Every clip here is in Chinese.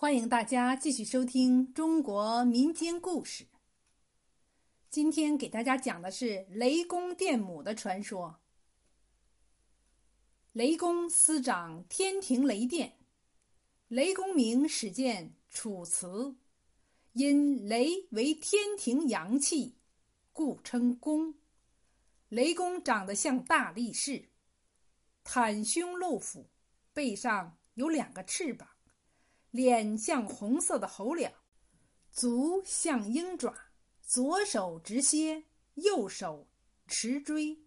欢迎大家继续收听中国民间故事。今天给大家讲的是雷公电母的传说。雷公司掌天庭雷电，雷公名始见《楚辞》，因雷为天庭阳气，故称公。雷公长得像大力士，袒胸露腹，背上有两个翅膀。脸像红色的猴脸，足像鹰爪，左手执蝎，右手持锥，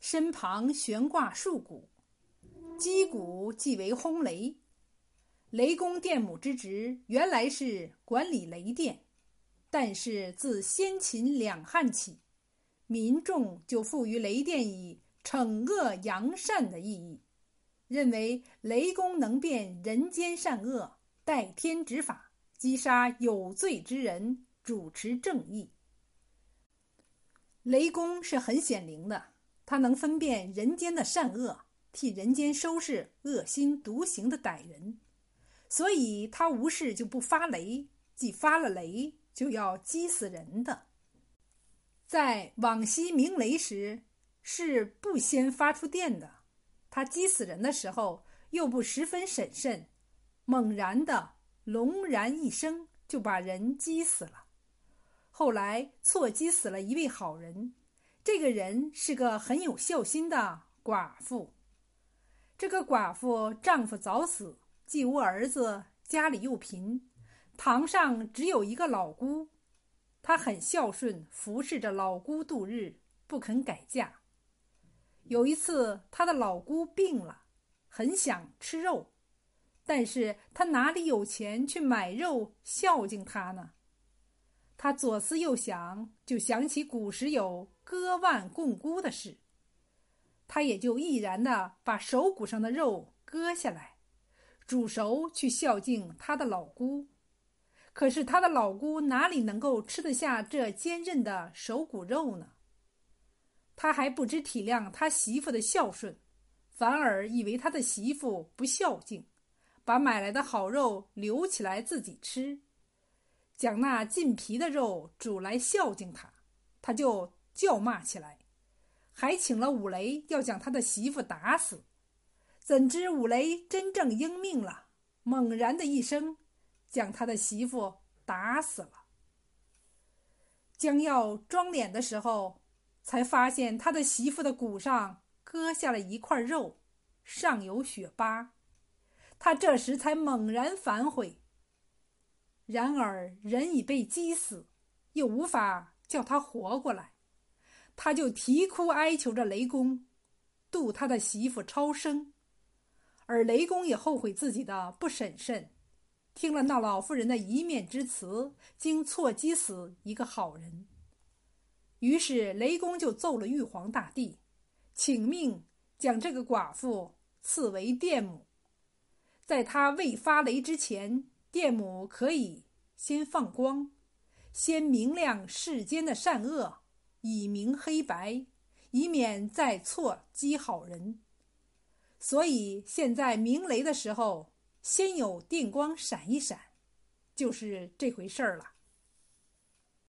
身旁悬挂数鼓，击鼓即为轰雷。雷公电母之职原来是管理雷电，但是自先秦两汉起，民众就赋予雷电以惩恶扬善的意义，认为雷公能辨人间善恶。代天执法，击杀有罪之人，主持正义。雷公是很显灵的，他能分辨人间的善恶，替人间收拾恶心独行的歹人，所以他无事就不发雷，既发了雷就要击死人的。在往昔鸣雷时，是不先发出电的，他击死人的时候又不十分审慎。猛然的隆然一声，就把人击死了。后来错击死了一位好人，这个人是个很有孝心的寡妇。这个寡妇丈夫早死，既无儿子，家里又贫，堂上只有一个老姑。她很孝顺，服侍着老姑度日，不肯改嫁。有一次，她的老姑病了，很想吃肉。但是他哪里有钱去买肉孝敬他呢？他左思右想，就想起古时有割腕供姑的事，他也就毅然的把手骨上的肉割下来，煮熟去孝敬他的老姑。可是他的老姑哪里能够吃得下这坚韧的手骨肉呢？他还不知体谅他媳妇的孝顺，反而以为他的媳妇不孝敬。把买来的好肉留起来自己吃，将那尽皮的肉煮来孝敬他，他就叫骂起来，还请了五雷要将他的媳妇打死。怎知五雷真正应命了，猛然的一声，将他的媳妇打死了。将要装脸的时候，才发现他的媳妇的骨上割下了一块肉，上有血疤。他这时才猛然反悔。然而人已被击死，又无法叫他活过来，他就啼哭哀求着雷公，渡他的媳妇超生。而雷公也后悔自己的不审慎，听了那老妇人的一面之词，竟错击死一个好人。于是雷公就奏了玉皇大帝，请命将这个寡妇赐为电母。在他未发雷之前，电母可以先放光，先明亮世间的善恶，以明黑白，以免再错击好人。所以现在鸣雷的时候，先有电光闪一闪，就是这回事儿了。